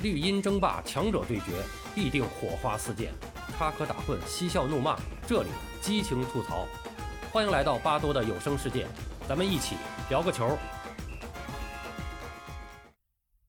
绿茵争霸，强者对决，必定火花四溅；插科打诨，嬉笑怒骂，这里激情吐槽。欢迎来到巴多的有声世界，咱们一起聊个球。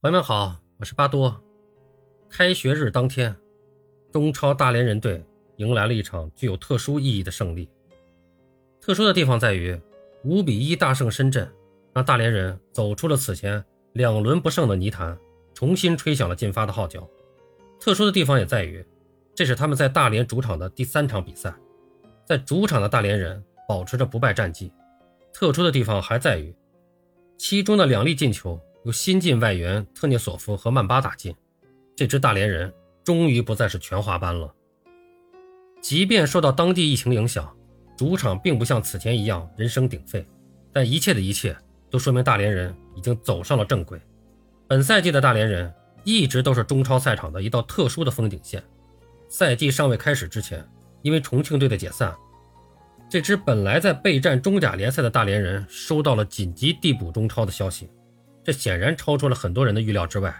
朋友们好，我是巴多。开学日当天，中超大连人队迎来了一场具有特殊意义的胜利。特殊的地方在于，五比一大胜深圳，让大连人走出了此前两轮不胜的泥潭。重新吹响了进发的号角。特殊的地方也在于，这是他们在大连主场的第三场比赛，在主场的大连人保持着不败战绩。特殊的地方还在于，其中的两粒进球由新晋外援特涅索夫和曼巴打进，这支大连人终于不再是全华班了。即便受到当地疫情影响，主场并不像此前一样人声鼎沸，但一切的一切都说明大连人已经走上了正轨。本赛季的大连人一直都是中超赛场的一道特殊的风景线。赛季尚未开始之前，因为重庆队的解散，这支本来在备战中甲联赛的大连人收到了紧急递补中超的消息，这显然超出了很多人的预料之外。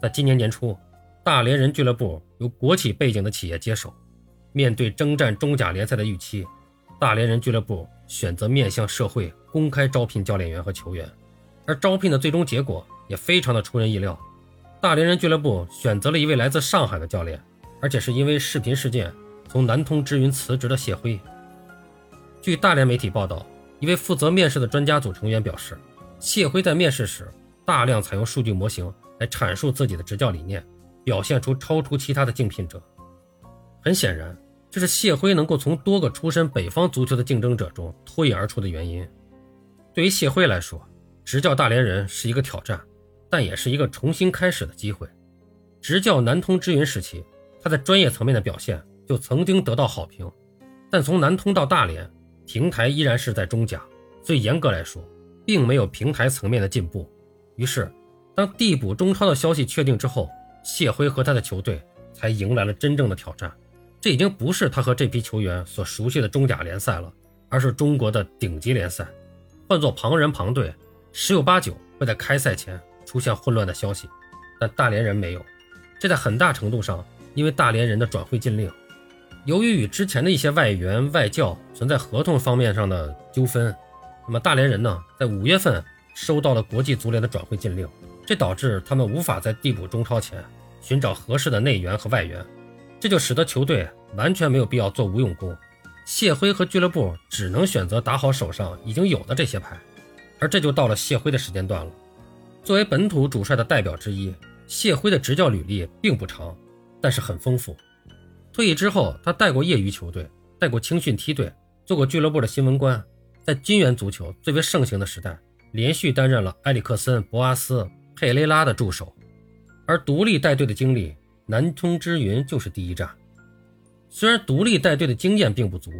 在今年年初，大连人俱乐部由国企背景的企业接手，面对征战中甲联赛的预期，大连人俱乐部选择面向社会公开招聘教练员和球员，而招聘的最终结果。也非常的出人意料，大连人俱乐部选择了一位来自上海的教练，而且是因为视频事件从南通之云辞职的谢辉。据大连媒体报道，一位负责面试的专家组成员表示，谢辉在面试时大量采用数据模型来阐述自己的执教理念，表现出超出其他的竞聘者。很显然，这是谢辉能够从多个出身北方足球的竞争者中脱颖而出的原因。对于谢辉来说，执教大连人是一个挑战。但也是一个重新开始的机会。执教南通之云时期，他在专业层面的表现就曾经得到好评。但从南通到大连，平台依然是在中甲，所以严格来说，并没有平台层面的进步。于是，当递补中超的消息确定之后，谢辉和他的球队才迎来了真正的挑战。这已经不是他和这批球员所熟悉的中甲联赛了，而是中国的顶级联赛。换做旁人旁队，十有八九会在开赛前。出现混乱的消息，但大连人没有，这在很大程度上因为大连人的转会禁令。由于与之前的一些外援外教存在合同方面上的纠纷，那么大连人呢，在五月份收到了国际足联的转会禁令，这导致他们无法在递补中超前寻找合适的内援和外援，这就使得球队完全没有必要做无用功。谢辉和俱乐部只能选择打好手上已经有的这些牌，而这就到了谢辉的时间段了。作为本土主帅的代表之一，谢辉的执教履历并不长，但是很丰富。退役之后，他带过业余球队，带过青训梯队，做过俱乐部的新闻官，在金元足球最为盛行的时代，连续担任了埃里克森、博阿斯、佩雷拉的助手。而独立带队的经历，南通之云就是第一站。虽然独立带队的经验并不足，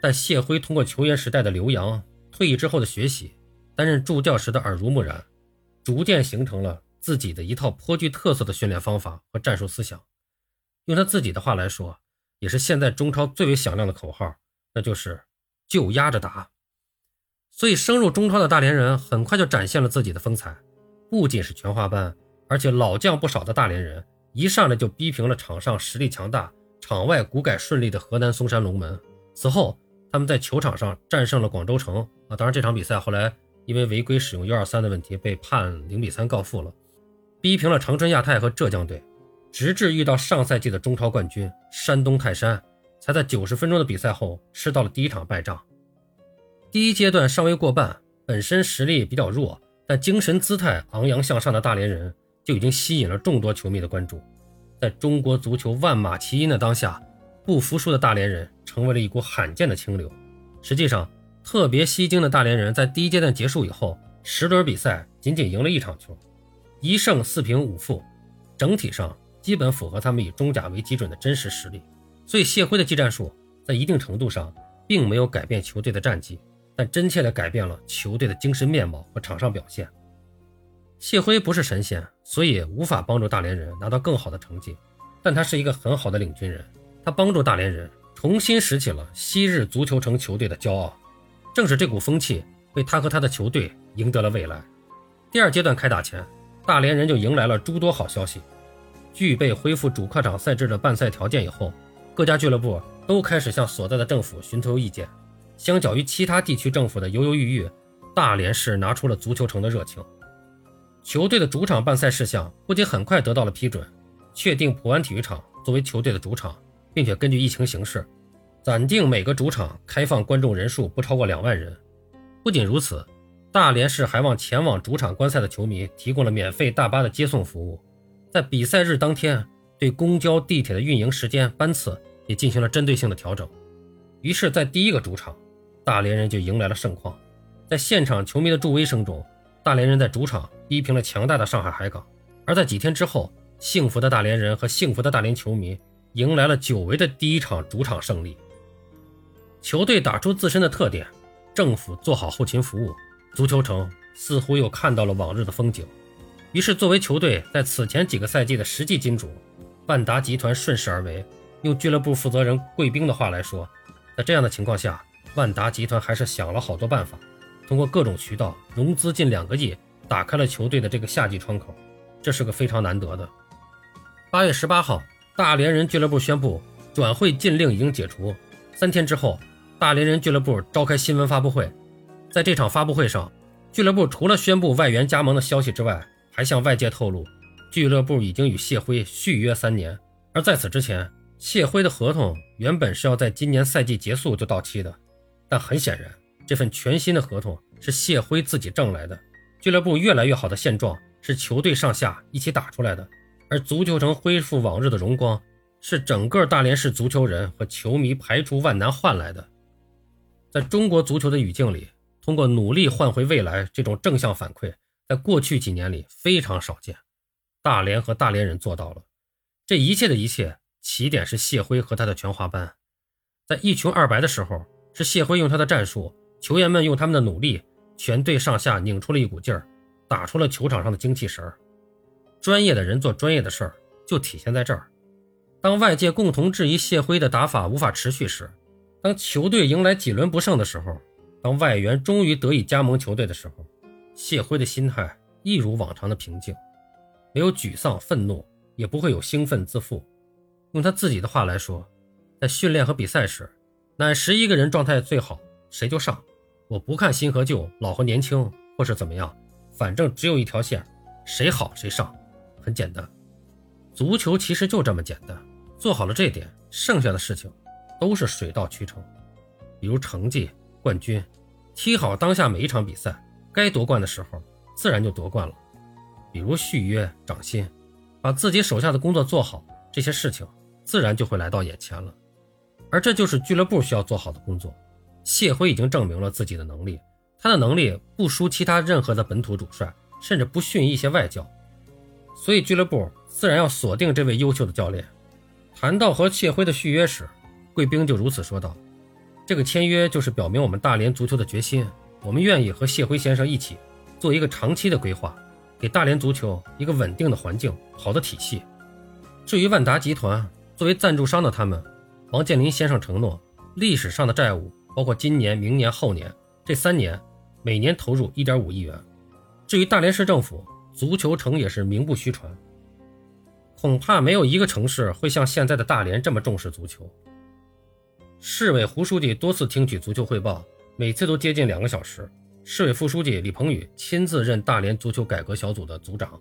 但谢辉通过球员时代的留洋，退役之后的学习，担任助教时的耳濡目染。逐渐形成了自己的一套颇具特色的训练方法和战术思想。用他自己的话来说，也是现在中超最为响亮的口号，那就是“就压着打”。所以，升入中超的大连人很快就展现了自己的风采。不仅是全华班，而且老将不少的大连人，一上来就逼平了场上实力强大、场外骨改顺利的河南嵩山龙门。此后，他们在球场上战胜了广州城啊！当然，这场比赛后来。因为违规使用 U23 的问题，被判零比三告负了，逼平了长春亚泰和浙江队，直至遇到上赛季的中超冠军山东泰山，才在九十分钟的比赛后吃到了第一场败仗。第一阶段尚未过半，本身实力比较弱，但精神姿态昂扬向上的大连人就已经吸引了众多球迷的关注。在中国足球万马齐喑的当下，不服输的大连人成为了一股罕见的清流。实际上，特别吸睛的大连人在第一阶段结束以后，十轮比赛仅仅赢了一场球，一胜四平五负，整体上基本符合他们以中甲为基准的真实实力。所以谢辉的技战术在一定程度上并没有改变球队的战绩，但真切地改变了球队的精神面貌和场上表现。谢辉不是神仙，所以无法帮助大连人拿到更好的成绩，但他是一个很好的领军人，他帮助大连人重新拾起了昔日足球城球队的骄傲。正是这股风气为他和他的球队赢得了未来。第二阶段开打前，大连人就迎来了诸多好消息。具备恢复主客场赛制的办赛条件以后，各家俱乐部都开始向所在的政府寻求意见。相较于其他地区政府的犹犹豫豫，大连市拿出了足球城的热情。球队的主场办赛事项不仅很快得到了批准，确定普安体育场作为球队的主场，并且根据疫情形势，暂定每个主场开放观众人数不超过两万人。不仅如此，大连市还往前往主场观赛的球迷提供了免费大巴的接送服务，在比赛日当天，对公交、地铁的运营时间班次也进行了针对性的调整。于是，在第一个主场，大连人就迎来了盛况，在现场球迷的助威声中。大连人在主场逼平了强大的上海海港，而在几天之后，幸福的大连人和幸福的大连球迷迎来了久违的第一场主场胜利。球队打出自身的特点，政府做好后勤服务，足球城似乎又看到了往日的风景。于是，作为球队在此前几个赛季的实际金主，万达集团顺势而为。用俱乐部负责人贵宾的话来说，在这样的情况下，万达集团还是想了好多办法。通过各种渠道融资近两个亿，打开了球队的这个夏季窗口，这是个非常难得的。八月十八号，大连人俱乐部宣布转会禁令已经解除。三天之后，大连人俱乐部召开新闻发布会，在这场发布会上，俱乐部除了宣布外援加盟的消息之外，还向外界透露，俱乐部已经与谢辉续约三年。而在此之前，谢辉的合同原本是要在今年赛季结束就到期的，但很显然。这份全新的合同是谢辉自己挣来的，俱乐部越来越好的现状是球队上下一起打出来的，而足球城恢复往日的荣光是整个大连市足球人和球迷排除万难换来的。在中国足球的语境里，通过努力换回未来这种正向反馈，在过去几年里非常少见。大连和大连人做到了，这一切的一切起点是谢辉和他的全华班，在一穷二白的时候，是谢辉用他的战术。球员们用他们的努力，全队上下拧出了一股劲儿，打出了球场上的精气神儿。专业的人做专业的事儿，就体现在这儿。当外界共同质疑谢辉的打法无法持续时，当球队迎来几轮不胜的时候，当外援终于得以加盟球队的时候，谢辉的心态一如往常的平静，没有沮丧、愤怒，也不会有兴奋自负。用他自己的话来说，在训练和比赛时，哪十一个人状态最好，谁就上。我不看新和旧，老和年轻，或是怎么样，反正只有一条线，谁好谁上，很简单。足球其实就这么简单，做好了这点，剩下的事情都是水到渠成。比如成绩、冠军，踢好当下每一场比赛，该夺冠的时候自然就夺冠了。比如续约、涨薪，把自己手下的工作做好，这些事情自然就会来到眼前了。而这就是俱乐部需要做好的工作。谢辉已经证明了自己的能力，他的能力不输其他任何的本土主帅，甚至不逊于一些外教，所以俱乐部自然要锁定这位优秀的教练。谈到和谢辉的续约时，贵宾就如此说道：“这个签约就是表明我们大连足球的决心，我们愿意和谢辉先生一起做一个长期的规划，给大连足球一个稳定的环境、好的体系。至于万达集团作为赞助商的他们，王健林先生承诺历史上的债务。”包括今年、明年、后年这三年，每年投入一点五亿元。至于大连市政府，足球城也是名不虚传。恐怕没有一个城市会像现在的大连这么重视足球。市委胡书记多次听取足球汇报，每次都接近两个小时。市委副书记李鹏宇亲自任大连足球改革小组的组长，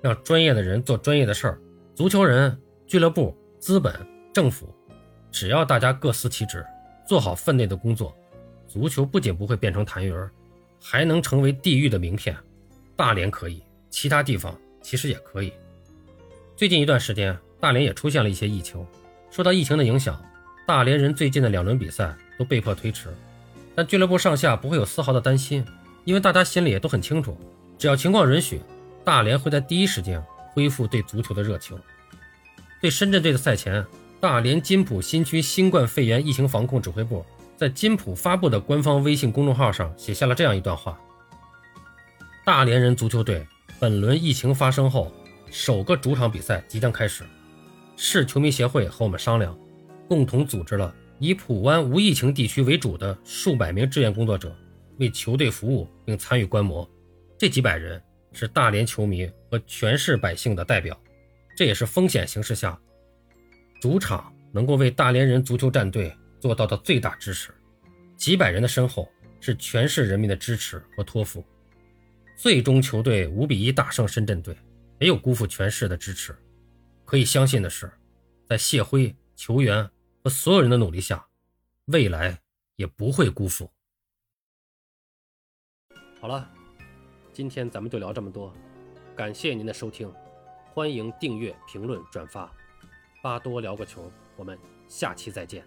让专业的人做专业的事儿。足球人、俱乐部、资本、政府，只要大家各司其职。做好分内的工作，足球不仅不会变成痰盂，还能成为地域的名片。大连可以，其他地方其实也可以。最近一段时间，大连也出现了一些疫情。受到疫情的影响，大连人最近的两轮比赛都被迫推迟。但俱乐部上下不会有丝毫的担心，因为大家心里也都很清楚，只要情况允许，大连会在第一时间恢复对足球的热情。对深圳队的赛前。大连金浦新区新冠肺炎疫情防控指挥部在金浦发布的官方微信公众号上写下了这样一段话：大连人足球队本轮疫情发生后，首个主场比赛即将开始。市球迷协会和我们商量，共同组织了以普湾无疫情地区为主的数百名志愿工作者，为球队服务并参与观摩。这几百人是大连球迷和全市百姓的代表。这也是风险形势下主场能够为大连人足球战队做到的最大支持。几百人的身后是全市人民的支持和托付。最终球队五比一大胜深圳队，没有辜负全市的支持。可以相信的是，在谢辉、球员和所有人的努力下，未来也不会辜负。好了，今天咱们就聊这么多，感谢您的收听，欢迎订阅、评论、转发。巴多聊个球，我们下期再见。